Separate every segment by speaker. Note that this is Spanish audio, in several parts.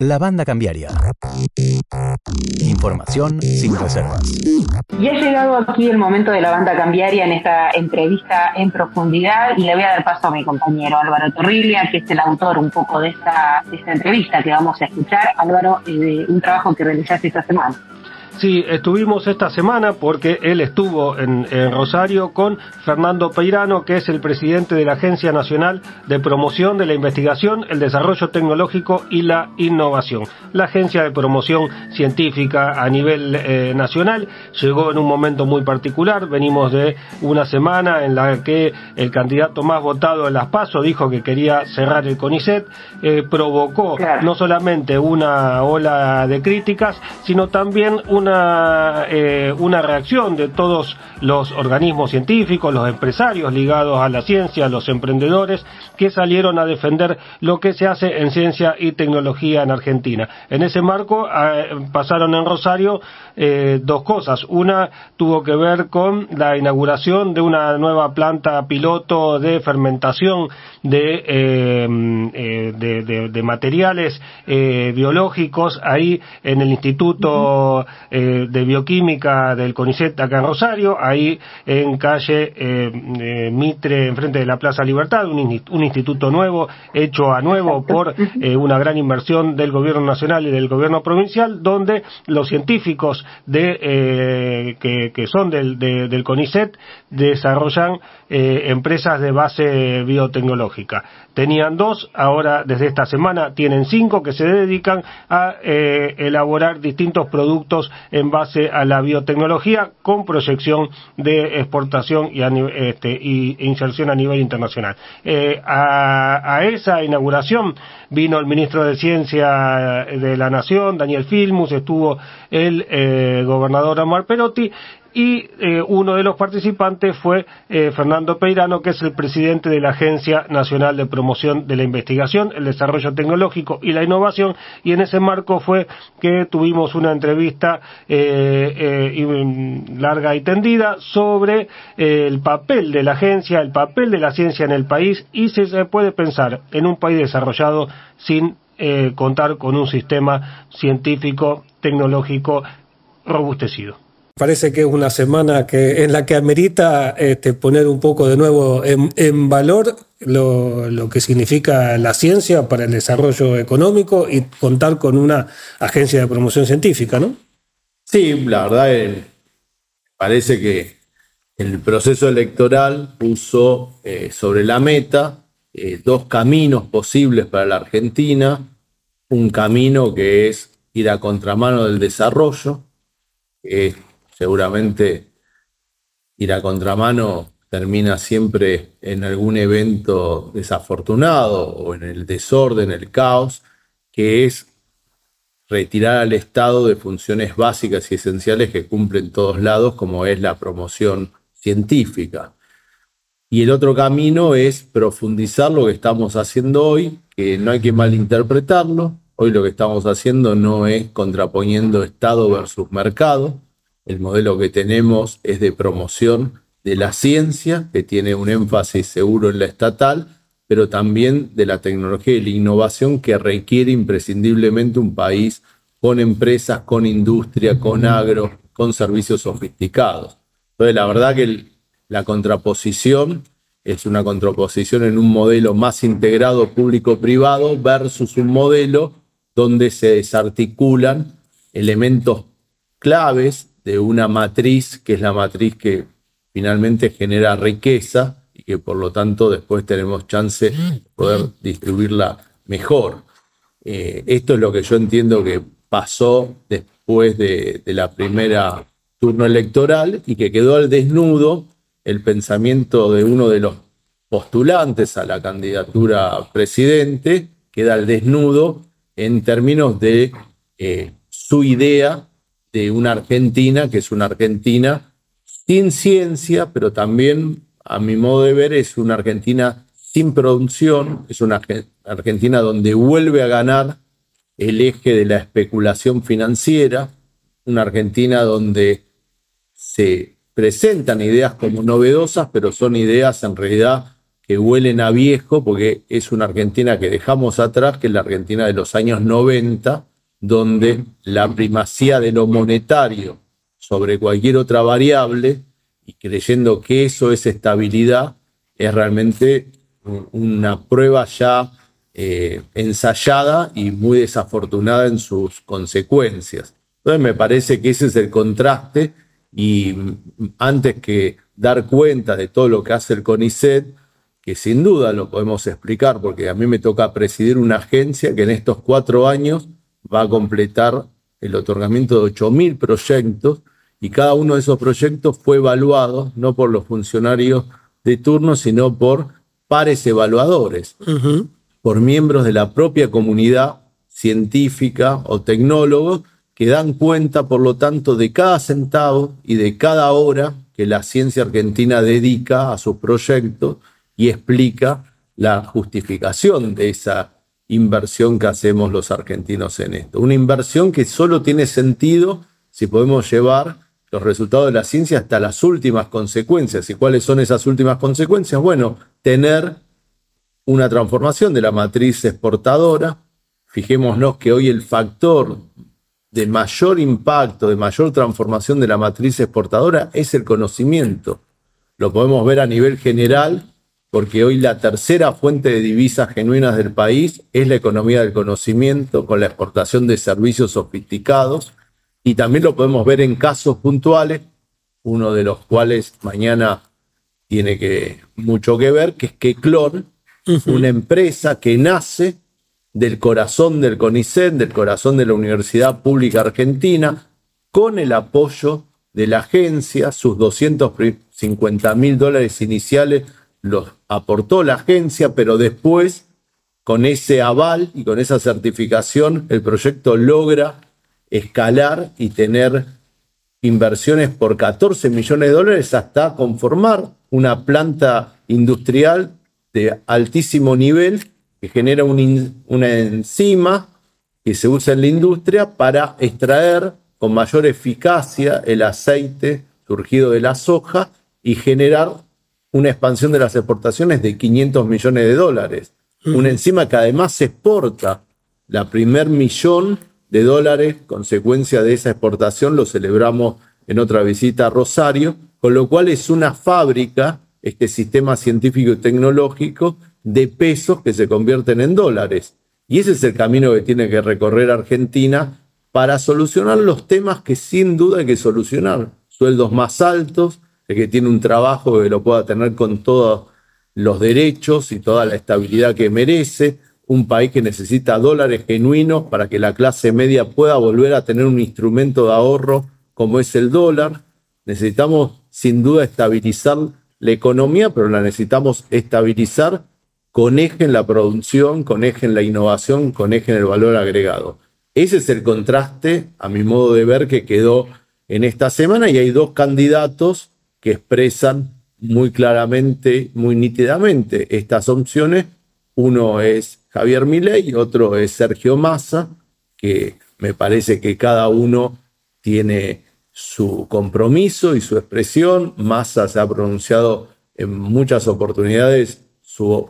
Speaker 1: La banda cambiaria. Información sin reservas.
Speaker 2: Y ha llegado aquí el momento de la banda cambiaria en esta entrevista en profundidad y le voy a dar paso a mi compañero Álvaro Torriglia, que es el autor un poco de esta, esta entrevista que vamos a escuchar. Álvaro, eh, un trabajo que realizaste esta semana.
Speaker 3: Sí, estuvimos esta semana porque él estuvo en, Rosario con Fernando Peirano, que es el presidente de la Agencia Nacional de Promoción de la Investigación, el Desarrollo Tecnológico y la Innovación. La Agencia de Promoción Científica a nivel eh, nacional llegó en un momento muy particular. Venimos de una semana en la que el candidato más votado en las PASO dijo que quería cerrar el CONICET. Eh, provocó no solamente una ola de críticas, sino también una una, eh, una reacción de todos los organismos científicos, los empresarios ligados a la ciencia, los emprendedores, que salieron a defender lo que se hace en ciencia y tecnología en Argentina. En ese marco eh, pasaron en Rosario eh, dos cosas. Una tuvo que ver con la inauguración de una nueva planta piloto de fermentación de, de, materiales biológicos ahí en el Instituto eh, de Bioquímica del CONICET acá en Rosario, ahí en calle eh, eh, Mitre, enfrente de la Plaza Libertad, un, instituto nuevo, hecho a nuevo por una gran inversión del gobierno nacional y del gobierno provincial, donde los científicos de, que, son del, del CONICET desarrollan empresas de base biotecnológica. Tenían dos, ahora desde esta semana tienen cinco que se dedican a elaborar distintos productos en base a la biotecnología con proyección de exportación y, este, inserción a nivel internacional. Eh, a, esa inauguración vino el ministro de Ciencia de la Nación, Daniel Filmus, estuvo el eh, gobernador Omar Perotti y eh, uno de los participantes fue eh, Fernando Peirano, que es el presidente de la Agencia Nacional de Promoción de la Investigación, el Desarrollo Tecnológico y la Innovación, y en ese marco fue que tuvimos una entrevista eh, mm, larga y tendida sobre el papel de la agencia, el papel de la ciencia en el país, y si se puede pensar en un país desarrollado sin contar con un sistema científico, tecnológico robustecido.
Speaker 4: Parece que es una semana que, en la que amerita este, poner un poco de nuevo en, valor lo, que significa la ciencia para el desarrollo económico y contar con una agencia de promoción científica, ¿no?
Speaker 5: Sí, la verdad eh, parece que el proceso electoral puso eh, sobre la meta eh, dos caminos posibles para la Argentina. Un camino que es ir a contramano del desarrollo, seguramente ir a contramano termina siempre en algún evento desafortunado o en el desorden, el caos, que es retirar al Estado de funciones básicas y esenciales que cumplen todos lados, como es la promoción científica. Y el otro camino es profundizar lo que estamos haciendo hoy, que no hay que malinterpretarlo. Hoy lo que estamos haciendo no es contraponiendo Estado versus mercado, el modelo que tenemos es de promoción de la ciencia, que tiene un énfasis seguro en la estatal, pero también de la tecnología y la innovación que requiere imprescindiblemente un país con empresas, con industria, con agro, con servicios sofisticados. Entonces, la verdad que la contraposición es una contraposición en un modelo más integrado público-privado versus un modelo donde se desarticulan elementos claves de una matriz que es la matriz que finalmente genera riqueza y que por lo tanto después tenemos chance de poder distribuirla mejor. Eh, esto es lo que yo entiendo que pasó después de, de la primera turno electoral y que quedó al desnudo el pensamiento de uno de los postulantes a la candidatura presidente, queda al desnudo en términos de eh, su idea de una Argentina que es una Argentina sin ciencia, pero también, a mi modo de ver, es una Argentina sin producción, es una Argentina donde vuelve a ganar el eje de la especulación financiera, una Argentina donde se presentan ideas como novedosas, pero son ideas en realidad que huelen a viejo, porque es una Argentina que dejamos atrás, que es la Argentina de los años 90, donde la primacía de lo monetario sobre cualquier otra variable, y creyendo que eso es estabilidad, es realmente una prueba ya eh, ensayada y muy desafortunada en sus consecuencias. Entonces me parece que ese es el contraste y antes que dar cuenta de todo lo que hace el CONICET, que sin duda lo podemos explicar, porque a mí me toca presidir una agencia que en estos cuatro años va a completar el otorgamiento de 8.000 proyectos y cada uno de esos proyectos fue evaluado no por los funcionarios de turno, sino por pares evaluadores, por miembros de la propia comunidad científica o tecnólogos que dan cuenta, por lo tanto, de cada centavo y de cada hora que la ciencia argentina dedica a sus proyectos y explica la justificación de esa inversión que hacemos los argentinos en esto. Una inversión que solo tiene sentido si podemos llevar los resultados de la ciencia hasta las últimas consecuencias. ¿Y cuáles son esas últimas consecuencias? Bueno, tener una transformación de la matriz exportadora. Fijémonos que hoy el factor de mayor impacto, de mayor transformación de la matriz exportadora es el conocimiento. Lo podemos ver a nivel general porque hoy la tercera fuente de divisas genuinas del país es la economía del conocimiento con la exportación de servicios sofisticados. Y también lo podemos ver en casos puntuales, uno de los cuales mañana tiene que, mucho que ver, que es que Clon, una empresa que nace del corazón del CONICET, del corazón de la Universidad Pública Argentina, con el apoyo de la agencia, sus 250 mil dólares iniciales los aportó la agencia, pero después, con ese aval y con esa certificación, el proyecto logra escalar y tener inversiones por 14 millones de dólares hasta conformar una planta industrial de altísimo nivel que genera una enzima que se usa en la industria para extraer con mayor eficacia el aceite surgido de la soja y generar una expansión de las exportaciones de 500 millones de dólares. Una enzima que además se exporta. La primer millón de dólares, consecuencia de esa exportación, lo celebramos en otra visita a Rosario, con lo cual es una fábrica, este sistema científico y tecnológico, de pesos que se convierten en dólares. Y ese es el camino que tiene que recorrer Argentina para solucionar los temas que sin duda hay que solucionar. Sueldos más altos, el que tiene un trabajo que lo pueda tener con todos los derechos y toda la estabilidad que merece, un país que necesita dólares genuinos para que la clase media pueda volver a tener un instrumento de ahorro como es el dólar. Necesitamos sin duda estabilizar la economía, pero la necesitamos estabilizar con eje en la producción, con eje en la innovación, con eje en el valor agregado. Ese es el contraste, a mi modo de ver, que quedó en esta semana y hay dos candidatos que expresan muy claramente, muy nítidamente estas opciones. Uno es Javier Milei otro es Sergio Massa, que me parece que cada uno tiene su compromiso y su expresión. Massa se ha pronunciado en muchas oportunidades su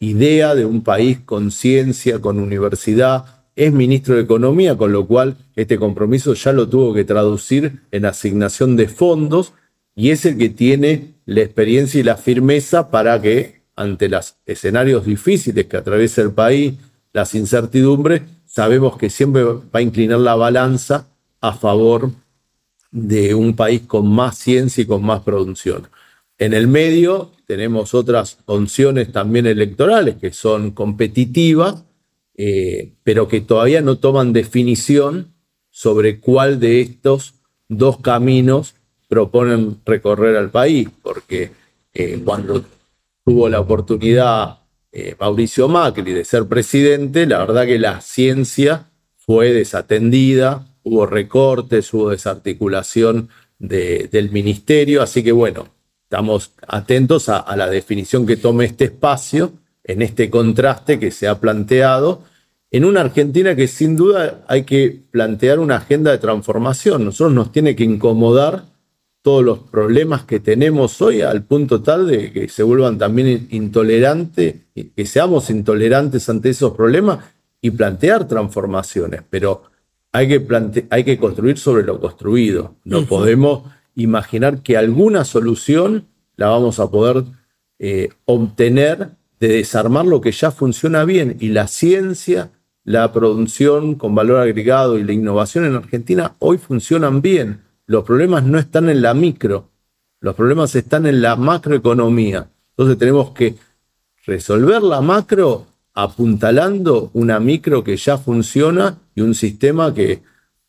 Speaker 5: idea de un país con ciencia, con universidad. Es ministro de Economía, con lo cual este compromiso ya lo tuvo que traducir en asignación de fondos y es el que tiene la experiencia y la firmeza para que ante los escenarios difíciles que atraviesa el país, las incertidumbres, sabemos que siempre va a inclinar la balanza a favor de un país con más ciencia y con más producción. En el medio tenemos otras opciones también electorales que son competitivas, eh, pero que todavía no toman definición sobre cuál de estos dos caminos proponen recorrer al país, porque eh, cuando tuvo la oportunidad eh, Mauricio Macri de ser presidente, la verdad que la ciencia fue desatendida, hubo recortes, hubo desarticulación del ministerio, así que bueno, estamos atentos a, a la definición que tome este espacio en este contraste que se ha planteado en una Argentina que sin duda hay que plantear una agenda de transformación. Nosotros nos tiene que incomodar todos los problemas que tenemos hoy al punto tal de que se vuelvan también intolerantes, que seamos intolerantes ante esos problemas y plantear transformaciones, pero hay que, hay que construir sobre lo construido. No podemos imaginar que alguna solución la vamos a poder eh, obtener de desarmar lo que ya funciona bien y la ciencia, la producción con valor agregado y la innovación en Argentina hoy funcionan bien. Los problemas no están en la micro, los problemas están en la macroeconomía. Entonces tenemos que resolver la macro apuntalando una micro que ya funciona y un sistema que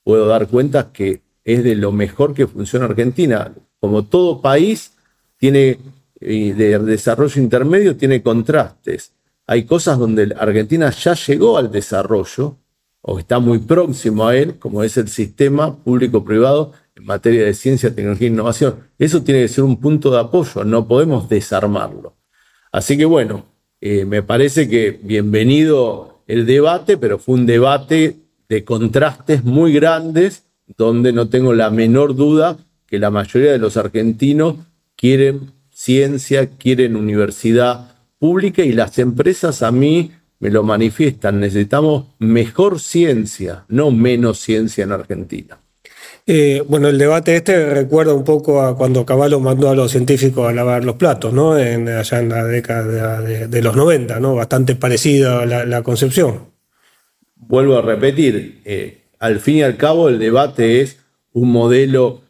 Speaker 5: puedo dar cuenta que es de lo mejor que funciona Argentina. Como todo país tiene de desarrollo intermedio tiene contrastes. Hay cosas donde Argentina ya llegó al desarrollo o está muy próximo a él, como es el sistema público-privado en materia de ciencia, tecnología e innovación. Eso tiene que ser un punto de apoyo, no podemos desarmarlo. Así que bueno, eh, me parece que bienvenido el debate, pero fue un debate de contrastes muy grandes, donde no tengo la menor duda que la mayoría de los argentinos quieren ciencia, quieren universidad pública y las empresas a mí me lo manifiestan. Necesitamos mejor ciencia, no menos ciencia en Argentina.
Speaker 4: Eh, bueno, el debate este recuerda un poco a cuando Caballo mandó a los científicos a lavar los platos, ¿no? Allá en la década de, los 90, ¿no? Bastante parecida la, la concepción.
Speaker 5: Vuelvo a repetir, eh, al fin y al cabo el debate es un modelo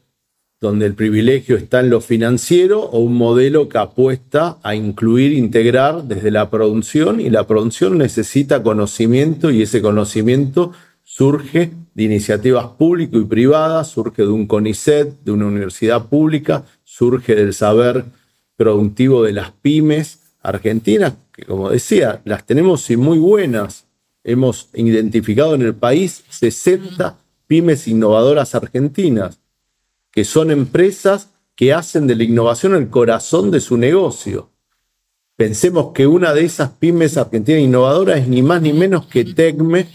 Speaker 5: donde el privilegio está en lo financiero o un modelo que apuesta a incluir, integrar desde la producción y la producción necesita conocimiento y ese conocimiento surge de iniciativas públicas y privadas, surge de un CONICET, de una universidad pública, surge del saber productivo de las pymes argentinas, que como decía, las tenemos y muy buenas. Hemos identificado en el país 60 pymes innovadoras argentinas que son empresas que hacen de la innovación el corazón de su negocio. Pensemos que una de esas pymes argentinas innovadoras es ni más ni menos que Tecme,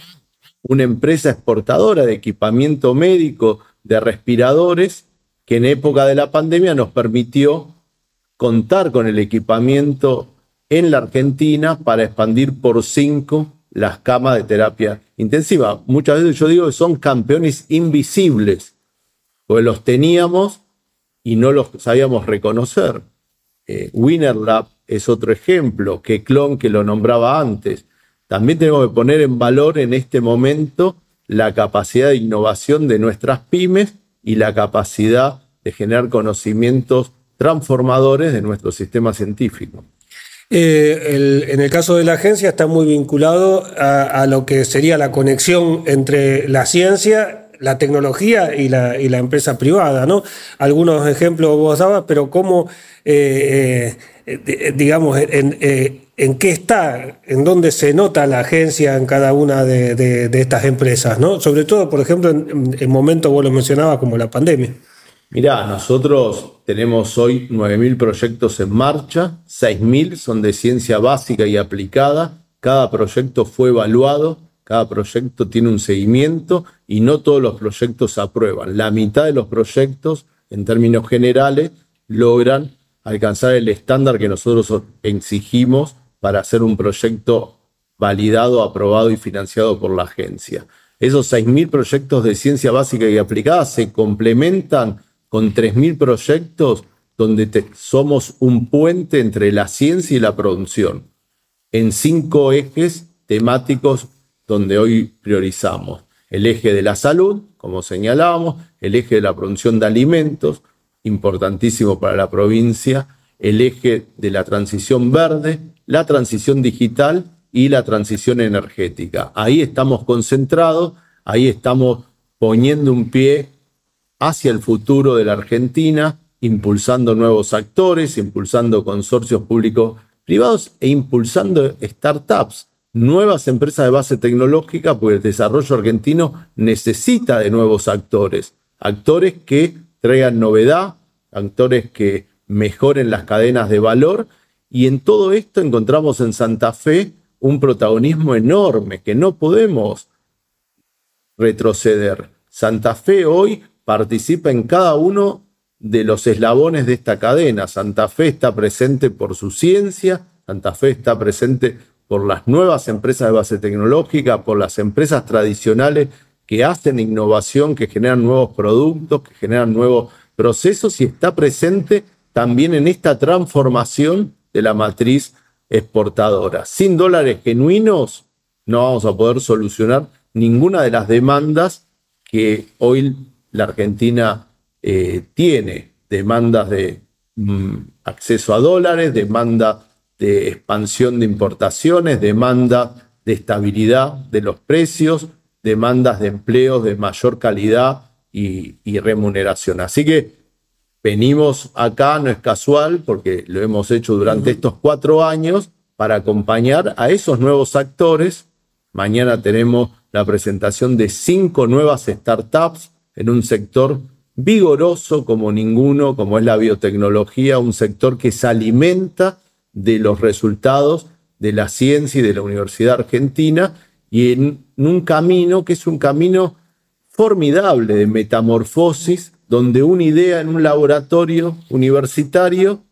Speaker 5: una empresa exportadora de equipamiento médico, de respiradores, que en época de la pandemia nos permitió contar con el equipamiento en la Argentina para expandir por cinco las camas de terapia intensiva. Muchas veces yo digo que son campeones invisibles porque los teníamos y no los sabíamos reconocer. Eh, WinnerLab es otro ejemplo, que Clon que lo nombraba antes. También tenemos que poner en valor en este momento la capacidad de innovación de nuestras pymes y la capacidad de generar conocimientos transformadores de nuestro sistema científico.
Speaker 4: Eh, en el caso de la agencia está muy vinculado a, lo que sería la conexión entre la ciencia la tecnología y la, empresa privada, ¿no? Algunos ejemplos vos dabas, pero cómo, eh, eh, digamos, en, en, qué está, en dónde se nota la agencia en cada una de, estas empresas, ¿no? Sobre todo, por ejemplo, en, en momentos, vos lo mencionabas, como la pandemia.
Speaker 5: Mirá, nosotros tenemos hoy 9.000 proyectos en marcha, 6.000 son de ciencia básica y aplicada, cada proyecto fue evaluado cada proyecto tiene un seguimiento y no todos los proyectos se aprueban. La mitad de los proyectos, en términos generales, logran alcanzar el estándar que nosotros exigimos para hacer un proyecto validado, aprobado y financiado por la agencia. Esos 6.000 proyectos de ciencia básica y aplicada se complementan con 3.000 proyectos donde somos un puente entre la ciencia y la producción, en cinco ejes temáticos donde hoy priorizamos el eje de la salud, como señalábamos, el eje de la producción de alimentos, importantísimo para la provincia, el eje de la transición verde, la transición digital y la transición energética. Ahí estamos concentrados, ahí estamos poniendo un pie hacia el futuro de la Argentina, impulsando nuevos actores, impulsando consorcios públicos privados e impulsando startups nuevas empresas de base tecnológica, porque el desarrollo argentino necesita de nuevos actores, actores que traigan novedad, actores que mejoren las cadenas de valor, y en todo esto encontramos en Santa Fe un protagonismo enorme que no podemos retroceder. Santa Fe hoy participa en cada uno de los eslabones de esta cadena. Santa Fe está presente por su ciencia, Santa Fe está presente por las nuevas empresas de base tecnológica, por las empresas tradicionales que hacen innovación, que generan nuevos productos, que generan nuevos procesos y está presente también en esta transformación de la matriz exportadora. Sin dólares genuinos no vamos a poder solucionar ninguna de las demandas que hoy la Argentina eh, tiene. Demandas de mm, acceso a dólares, demanda de expansión de importaciones, demanda de estabilidad de los precios, demandas de empleos de mayor calidad y, y remuneración. Así que venimos acá, no es casual, porque lo hemos hecho durante estos cuatro años, para acompañar a esos nuevos actores. Mañana tenemos la presentación de cinco nuevas startups en un sector vigoroso como ninguno, como es la biotecnología, un sector que se alimenta de los resultados de la ciencia y de la Universidad Argentina y en un camino que es un camino formidable de metamorfosis, donde una idea en un laboratorio universitario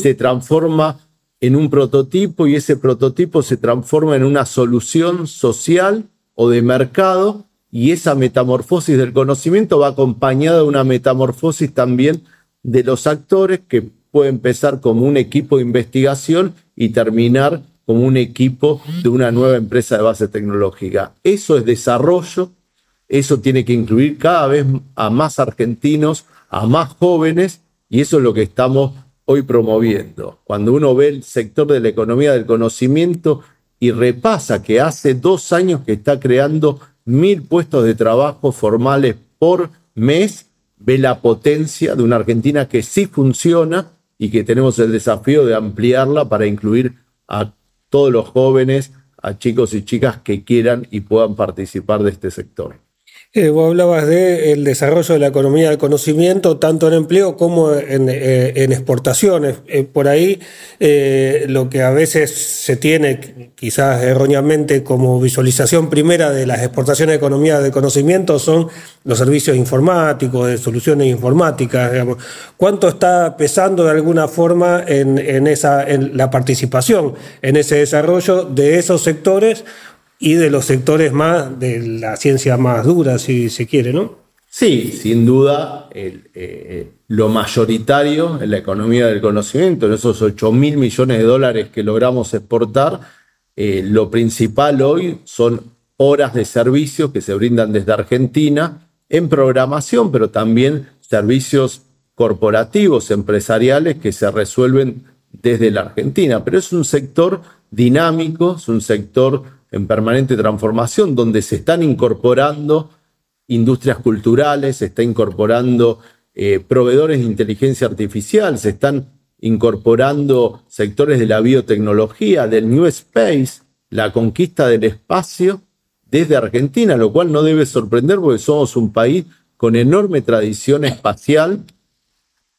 Speaker 5: se transforma en un prototipo y ese prototipo se transforma en una solución social o de mercado y esa metamorfosis del conocimiento va acompañada de una metamorfosis también de los actores que puede empezar como un equipo de investigación y terminar como un equipo de una nueva empresa de base tecnológica. Eso es desarrollo, eso tiene que incluir cada vez a más argentinos, a más jóvenes, y eso es lo que estamos hoy promoviendo. Cuando uno ve el sector de la economía del conocimiento y repasa que hace dos años que está creando mil puestos de trabajo formales por mes, ve la potencia de una Argentina que sí funciona y que tenemos el desafío de ampliarla para incluir a todos los jóvenes, a chicos y chicas que quieran y puedan participar de este sector.
Speaker 4: Eh, vos hablabas del desarrollo de la economía del conocimiento, tanto en empleo como en, eh, exportaciones. Eh, por ahí lo que a veces se tiene, quizás erróneamente, como visualización primera de las exportaciones de economía del conocimiento son los servicios informáticos, de soluciones informáticas. ¿Cuánto está pesando de alguna forma en, en, esa, en la participación en ese desarrollo de esos sectores? Y de los sectores más de la ciencia más dura, si se quiere, ¿no?
Speaker 5: Sí, sin duda, eh, lo mayoritario en la economía del conocimiento, en esos 8 mil millones de dólares que logramos exportar, eh, lo principal hoy son horas de servicio que se brindan desde Argentina en programación, pero también servicios corporativos, empresariales que se resuelven desde la Argentina. Pero es un sector dinámico, es un sector en permanente transformación, donde se están incorporando industrias culturales, se está incorporando eh, proveedores de inteligencia artificial, se están incorporando sectores de la biotecnología, del New Space, la conquista del espacio desde Argentina, lo cual no debe sorprender porque somos un país con enorme tradición espacial.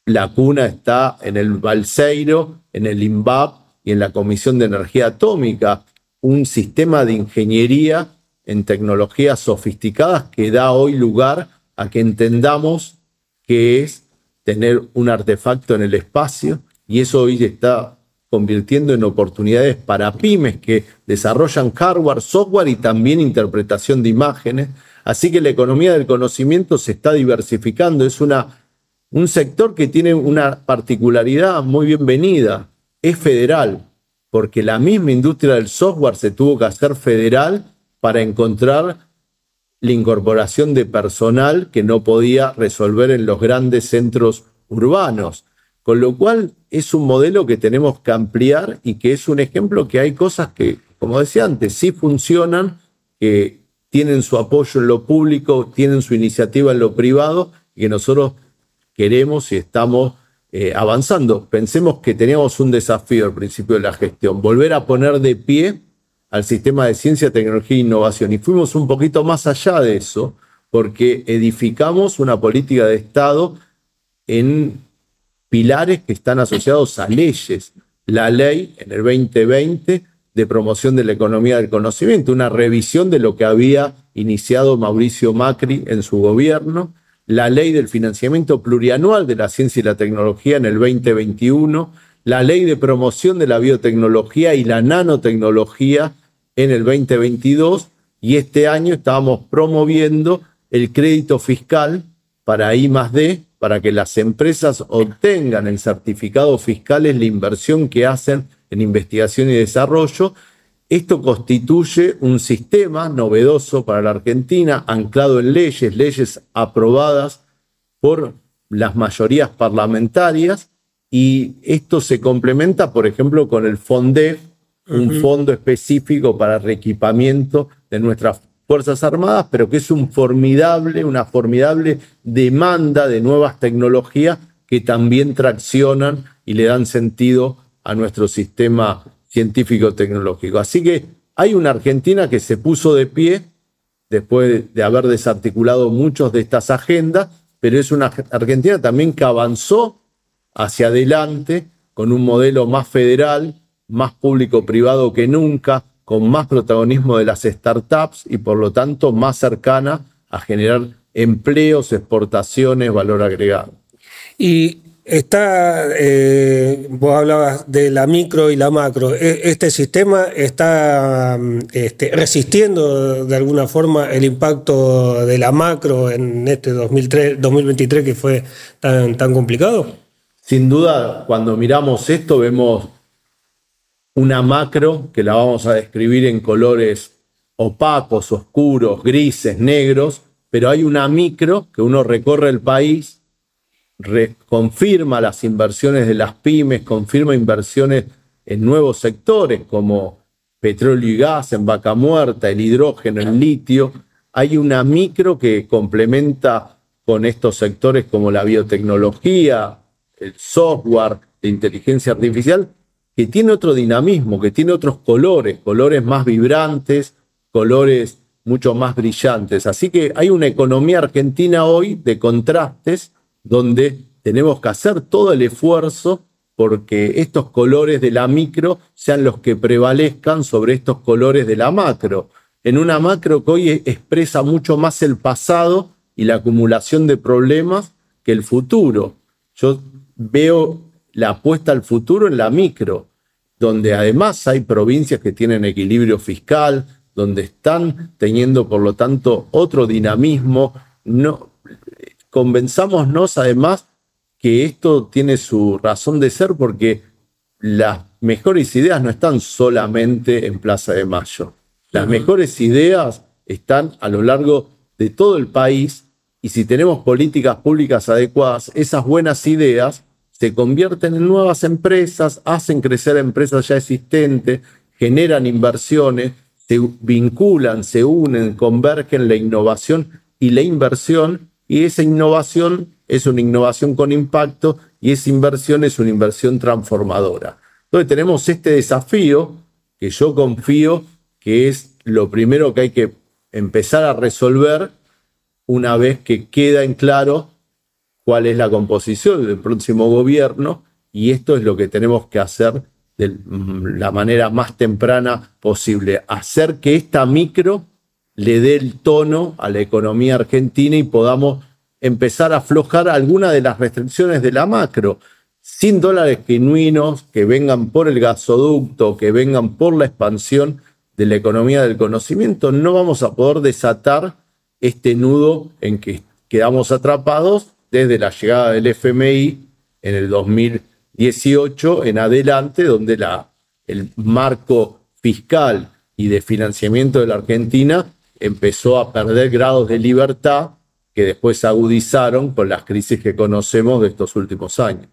Speaker 5: La cuna está en el Balseiro, en el INVAP y en la Comisión de Energía Atómica un sistema de ingeniería en tecnologías sofisticadas que da hoy lugar a que entendamos qué es tener un artefacto en el espacio y eso hoy está convirtiendo en oportunidades para pymes que desarrollan hardware, software y también interpretación de imágenes. Así que la economía del conocimiento se está diversificando. Es una, un sector que tiene una particularidad muy bienvenida. Es federal porque la misma industria del software se tuvo que hacer federal para encontrar la incorporación de personal que no podía resolver en los grandes centros urbanos. Con lo cual es un modelo que tenemos que ampliar y que es un ejemplo que hay cosas que, como decía antes, sí funcionan, que tienen su apoyo en lo público, tienen su iniciativa en lo privado y que nosotros queremos y estamos eh, avanzando. Pensemos que teníamos un desafío al principio de la gestión, volver a poner de pie al sistema de ciencia, tecnología e innovación. Y fuimos un poquito más allá de eso, porque edificamos una política de Estado en pilares que están asociados a leyes. La ley en el 2020 de promoción de la economía del conocimiento, una revisión de lo que había iniciado Mauricio Macri en su gobierno, la ley del financiamiento plurianual de la ciencia y la tecnología en el 2021, la ley de promoción de la biotecnología y la nanotecnología en el 2022 y este año estábamos promoviendo el crédito fiscal para I D, para que las empresas obtengan el certificado fiscal en la inversión que hacen en investigación y desarrollo. Esto constituye un sistema novedoso para la Argentina, anclado en leyes, leyes aprobadas por las mayorías parlamentarias, y esto se complementa, por ejemplo, con el FONDEF, un fondo específico para reequipamiento de nuestras Fuerzas Armadas, pero que es un formidable, una formidable demanda de nuevas tecnologías que también traccionan y le dan sentido a nuestro sistema científico-tecnológico. Así que hay una Argentina que se puso de pie después de haber desarticulado muchos de estas agendas, pero es una Argentina también que avanzó hacia adelante con un modelo más federal, más público-privado que nunca, con más protagonismo de las startups y por lo tanto más cercana a generar empleos, exportaciones, valor agregado.
Speaker 4: Y está, eh, vos hablabas de la micro y la macro, e, ¿este sistema está este, resistiendo de alguna forma el impacto de la macro en este 2003, 2023 que fue tan complicado?
Speaker 5: Sin duda, cuando miramos esto vemos una macro que la vamos a describir en colores opacos, oscuros, grises, negros, pero hay una micro que uno recorre el país, confirma las inversiones de las pymes, confirma inversiones en nuevos sectores como petróleo y gas, en vaca muerta, el hidrógeno, el litio. Hay una micro que complementa con estos sectores como la biotecnología, el software, la inteligencia artificial, que tiene otro dinamismo, que tiene otros colores, colores más vibrantes, colores mucho más brillantes. Así que hay una economía argentina hoy de contrastes donde tenemos que hacer todo el esfuerzo porque estos colores de la micro sean los que prevalezcan sobre estos colores de la macro. En una macro que hoy expresa mucho más el pasado y la acumulación de problemas que el futuro. Yo veo la apuesta al futuro en la micro, donde además hay provincias que tienen equilibrio fiscal, donde están teniendo, por lo tanto, otro dinamismo. No, convenzámonos además que esto tiene su razón de ser porque las mejores ideas no están solamente en Plaza de Mayo. Las mejores ideas están a lo largo de todo el país y si tenemos políticas públicas adecuadas, esas buenas ideas se convierten en nuevas empresas, hacen crecer empresas ya existentes, generan inversiones, se vinculan, se unen, convergen la innovación y la inversión, y esa innovación es una innovación con impacto y esa inversión es una inversión transformadora. Entonces tenemos este desafío que yo confío que es lo primero que hay que empezar a resolver una vez que queda en claro cuál es la composición del próximo gobierno y esto es lo que tenemos que hacer de la manera más temprana posible, hacer que esta micro le dé el tono a la economía argentina y podamos empezar a aflojar algunas de las restricciones de la macro, sin dólares genuinos que vengan por el gasoducto, que vengan por la expansión de la economía del conocimiento, no vamos a poder desatar este nudo en que quedamos atrapados desde la llegada del FMI en el 2018 en adelante, donde la, el marco fiscal y de financiamiento de la Argentina empezó a perder grados de libertad que después se agudizaron con las crisis que conocemos de estos últimos años.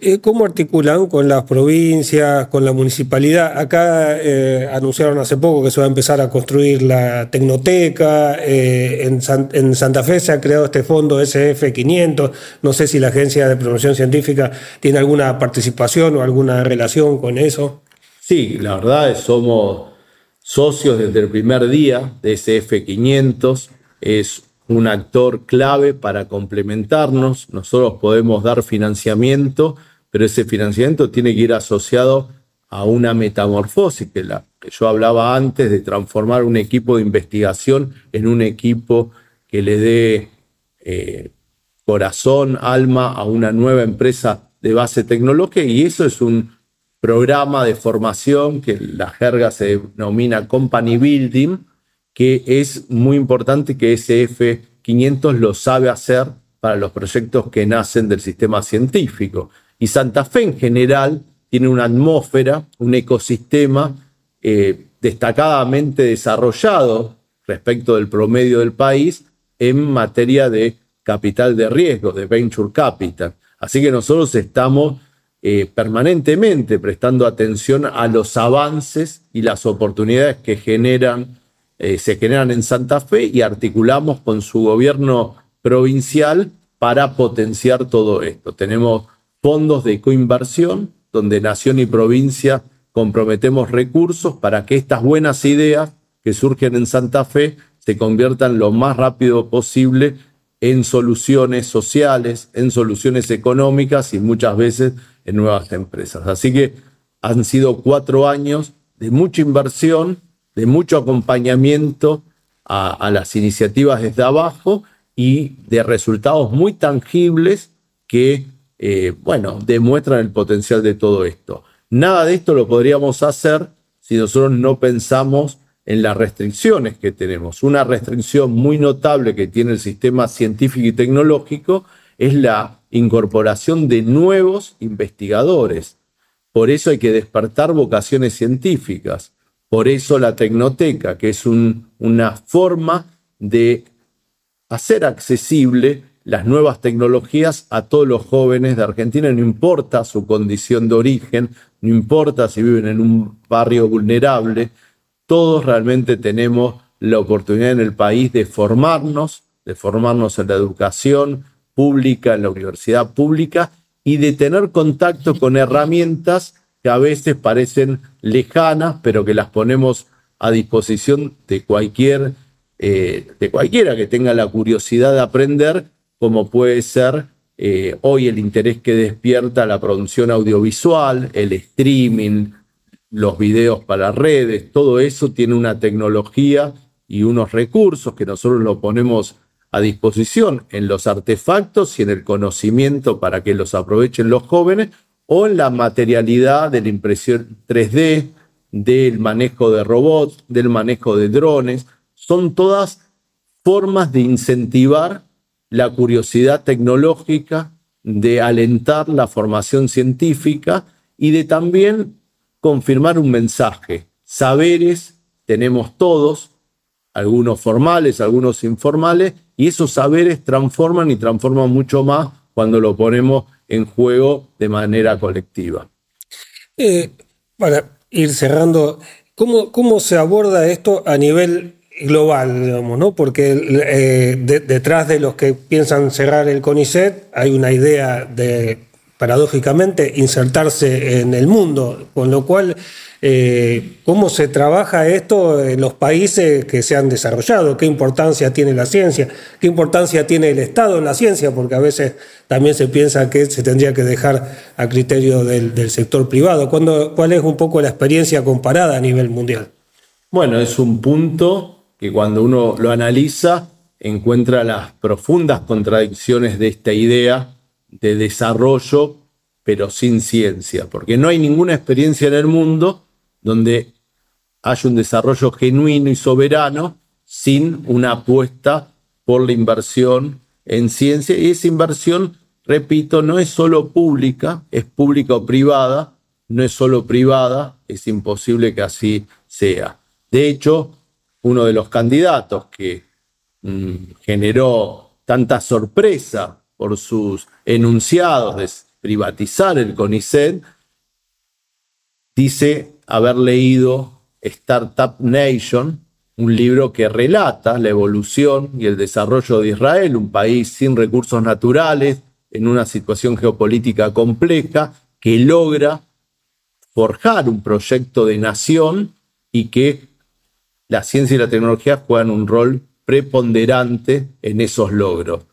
Speaker 4: Eh, ¿Cómo articulan con las provincias, con la municipalidad? Acá eh, anunciaron hace poco que se va a empezar a construir la tecnoteca. Eh, en, en, Santa Fe se ha creado este fondo SF500. No sé si la Agencia de Promoción Científica tiene alguna participación o alguna relación con eso.
Speaker 5: Sí, la verdad es somos socios desde el primer día de SF500. Es un actor clave para complementarnos. Nosotros podemos dar financiamiento, pero ese financiamiento tiene que ir asociado a una metamorfosis, que, la, que yo hablaba antes, de transformar un equipo de investigación en un equipo que le dé eh, corazón, alma a una nueva empresa de base tecnológica y eso es un programa de formación que la jerga se denomina Company Building, que es muy importante que SF500 lo sabe hacer para los proyectos que nacen del sistema científico. Y Santa Fe en general tiene una atmósfera, un ecosistema eh, destacadamente desarrollado respecto del promedio del país en materia de capital de riesgo, de venture capital. Así que nosotros estamos eh, permanentemente prestando atención a los avances y las oportunidades que generan, eh, se generan en Santa Fe y articulamos con su gobierno provincial para potenciar todo esto. Tenemos fondos de coinversión donde nación y provincia comprometemos recursos para que estas buenas ideas que surgen en Santa Fe se conviertan lo más rápido posible en soluciones sociales, en soluciones económicas y muchas veces en nuevas empresas. Así que han sido cuatro años de mucha inversión, de mucho acompañamiento a, las iniciativas desde abajo y de resultados muy tangibles que, eh, bueno, demuestran el potencial de todo esto. Nada de esto lo podríamos hacer si nosotros no pensamos en las restricciones que tenemos. Una restricción muy notable que tiene el sistema científico y tecnológico es la incorporación de nuevos investigadores. Por eso hay que despertar vocaciones científicas. Por eso la tecnoteca, que es una forma de hacer accesible las nuevas tecnologías a todos los jóvenes de Argentina, no importa su condición de origen, no importa si viven en un barrio vulnerable, todos realmente tenemos la oportunidad en el país de formarnos, de formarnos en la educación pública, en la universidad pública y de tener contacto con herramientas que a veces parecen lejanas, pero que las ponemos a disposición de cualquier eh, de cualquiera que tenga la curiosidad de aprender, como puede ser eh, hoy el interés que despierta la producción audiovisual, el streaming, los videos para redes, todo eso tiene una tecnología y unos recursos que nosotros lo ponemos a disposición en los artefactos y en el conocimiento para que los aprovechen los jóvenes o en la materialidad de la impresión 3D, del manejo de robots, del manejo de drones. Son todas formas de incentivar la curiosidad tecnológica, de alentar la formación científica y de también confirmar un mensaje. Saberes tenemos todos, algunos formales, algunos informales, y esos saberes transforman y transforman mucho más cuando lo ponemos en juego de manera colectiva.
Speaker 4: Eh, para ir cerrando, ¿cómo, ¿cómo se aborda esto a nivel global, digamos, ¿no? Porque eh, detrás de los que piensan cerrar el CONICET hay una idea de paradójicamente, insertarse en el mundo, con lo cual, eh, ¿cómo se trabaja esto en los países que se han desarrollado? ¿Qué importancia tiene la ciencia? ¿Qué importancia tiene el Estado en la ciencia? Porque a veces también se piensa que se tendría que dejar a criterio del, sector privado. ¿Cuál es un poco la experiencia comparada a nivel mundial?
Speaker 5: Bueno, es un punto que cuando uno lo analiza encuentra las profundas contradicciones de esta idea de desarrollo, pero sin ciencia, porque no hay ninguna experiencia en el mundo donde haya un desarrollo genuino y soberano sin una apuesta por la inversión en ciencia. Y esa inversión, repito, no es solo pública, es pública o privada, no es solo privada, es imposible que así sea. De hecho, uno de los candidatos que mm, generó tanta sorpresa por sus enunciados de privatizar el CONICET, dice haber leído Startup Nation, un libro que relata la evolución y el desarrollo de Israel, un país sin recursos naturales, en una situación geopolítica compleja, que logra forjar un proyecto de nación y que la ciencia y la tecnología juegan un rol preponderante en esos logros.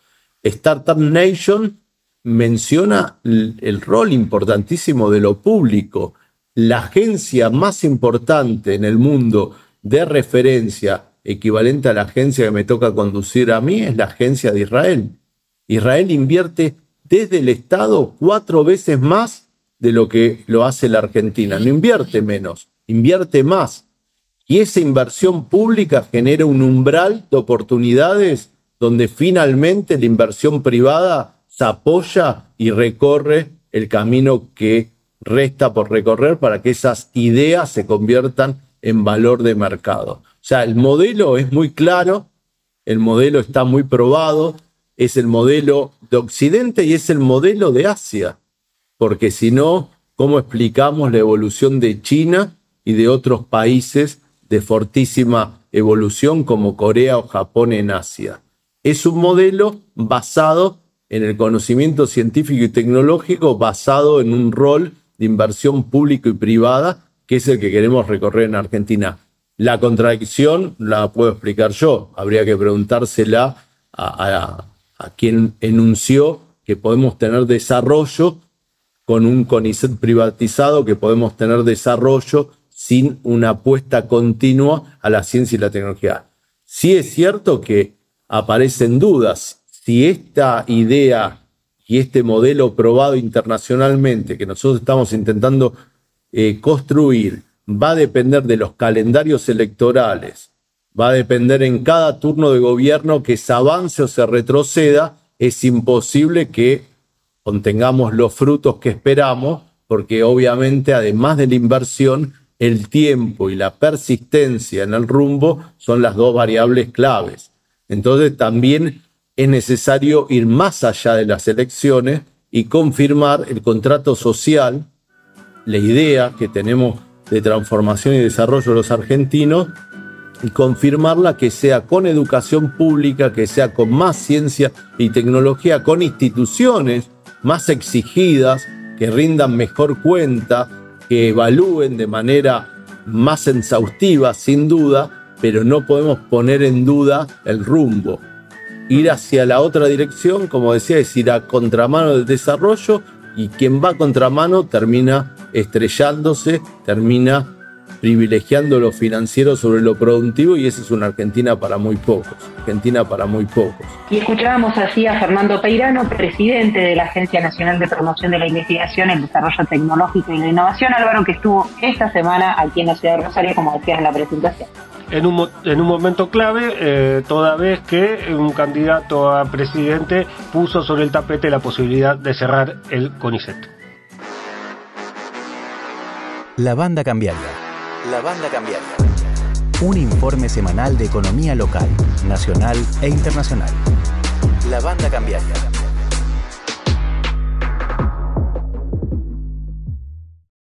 Speaker 5: Startup Nation menciona el, rol importantísimo de lo público. La agencia más importante en el mundo de referencia equivalente a la agencia que me toca conducir a mí es la agencia de Israel. Israel invierte desde el Estado cuatro veces más de lo que lo hace la Argentina. No invierte menos, invierte más. Y esa inversión pública genera un umbral de oportunidades donde finalmente la inversión privada se apoya y recorre el camino que resta por recorrer para que esas ideas se conviertan en valor de mercado. O sea, el modelo es muy claro, el modelo está muy probado, es el modelo de Occidente y es el modelo de Asia, porque si no, ¿cómo explicamos la evolución de China y de otros países de fortísima evolución como Corea o Japón en Asia? Es un modelo basado en el conocimiento científico y tecnológico, basado en un rol de inversión público y privada, que es el que queremos recorrer en Argentina. La contradicción la puedo explicar yo, habría que preguntársela a, quien enunció que podemos tener desarrollo con un CONICET privatizado, que podemos tener desarrollo sin una apuesta continua a la ciencia y la tecnología. Sí es cierto que aparecen dudas. Si esta idea y este modelo probado internacionalmente que nosotros estamos intentando eh, construir va a depender de los calendarios electorales, va a depender en cada turno de gobierno que se avance o se retroceda, es imposible que contengamos los frutos que esperamos, porque obviamente además de la inversión, el tiempo y la persistencia en el rumbo son las dos variables claves. Entonces también es necesario ir más allá de las elecciones y confirmar el contrato social, la idea que tenemos de transformación y desarrollo de los argentinos, y confirmarla que sea con educación pública, que sea con más ciencia y tecnología, con instituciones más exigidas, que rindan mejor cuenta, que evalúen de manera más exhaustiva, sin duda, pero no podemos poner en duda el rumbo ir hacia la otra dirección, como decía, es ir a contramano del desarrollo y quien va a contramano termina estrellándose, termina privilegiando lo financiero sobre lo productivo y esa es una Argentina para muy pocos, Argentina para muy pocos.
Speaker 2: Y escuchábamos así a Fernando Peirano, presidente de la Agencia Nacional de Promoción de la Investigación, el Desarrollo Tecnológico y la Innovación, Álvaro, que estuvo esta semana aquí en la ciudad de Rosario, como decías en la presentación
Speaker 3: en un, en un momento clave, eh, toda vez que un candidato a presidente puso sobre el tapete la posibilidad de cerrar el CONICET.
Speaker 1: La banda cambiaria. La banda cambiaria. Un informe semanal de economía local, nacional e internacional. La banda cambiaria.